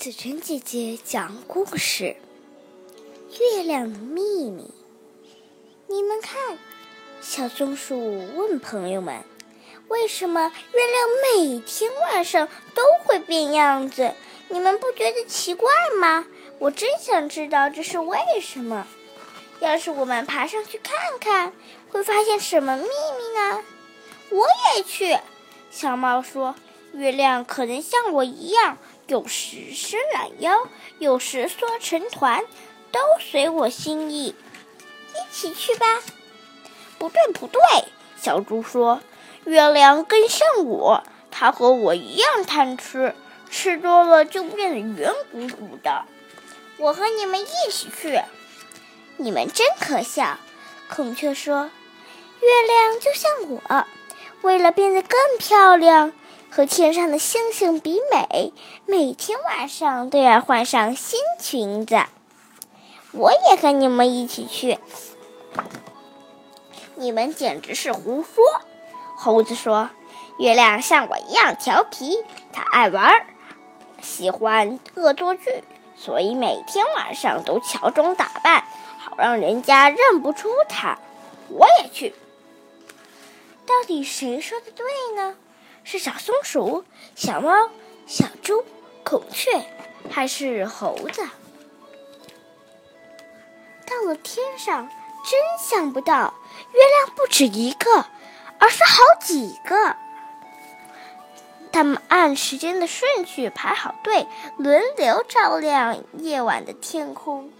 紫晨姐姐讲故事：月亮的秘密。你们看，小松鼠问朋友们：“为什么月亮每天晚上都会变样子？你们不觉得奇怪吗？我真想知道这是为什么。要是我们爬上去看看，会发现什么秘密呢？”我也去。小猫说：“月亮可能像我一样。”有时伸懒腰，有时缩成团，都随我心意。一起去吧。不对，不对，小猪说：“月亮更像我，它和我一样贪吃，吃多了就变得圆鼓鼓的。”我和你们一起去。你们真可笑。孔雀说：“月亮就像我，为了变得更漂亮。”和天上的星星比美，每天晚上都要换上新裙子。我也和你们一起去。你们简直是胡说！猴子说：“月亮像我一样调皮，它爱玩，喜欢恶作剧，所以每天晚上都乔装打扮，好让人家认不出它。”我也去。到底谁说的对呢？是小松鼠、小猫、小猪、孔雀，还是猴子？到了天上，真想不到，月亮不止一个，而是好几个。他们按时间的顺序排好队，轮流照亮夜晚的天空。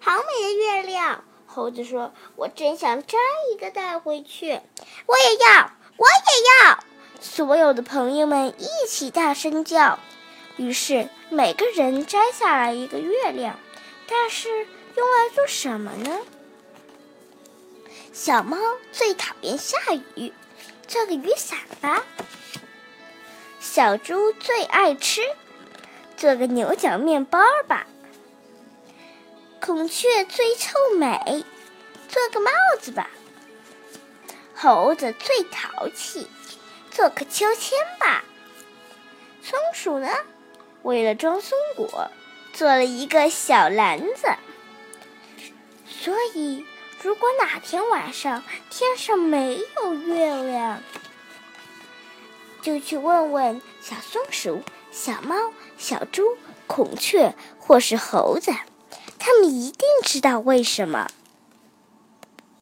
好美的月亮！猴子说：“我真想摘一个带回去。”我也要，我也要。所有的朋友们一起大声叫，于是每个人摘下来一个月亮，但是用来做什么呢？小猫最讨厌下雨，做个雨伞吧。小猪最爱吃，做个牛角面包吧。孔雀最臭美，做个帽子吧。猴子最淘气。做个秋千吧。松鼠呢？为了装松果，做了一个小篮子。所以，如果哪天晚上天上没有月亮，就去问问小松鼠、小猫、小猪、孔雀或是猴子，他们一定知道为什么。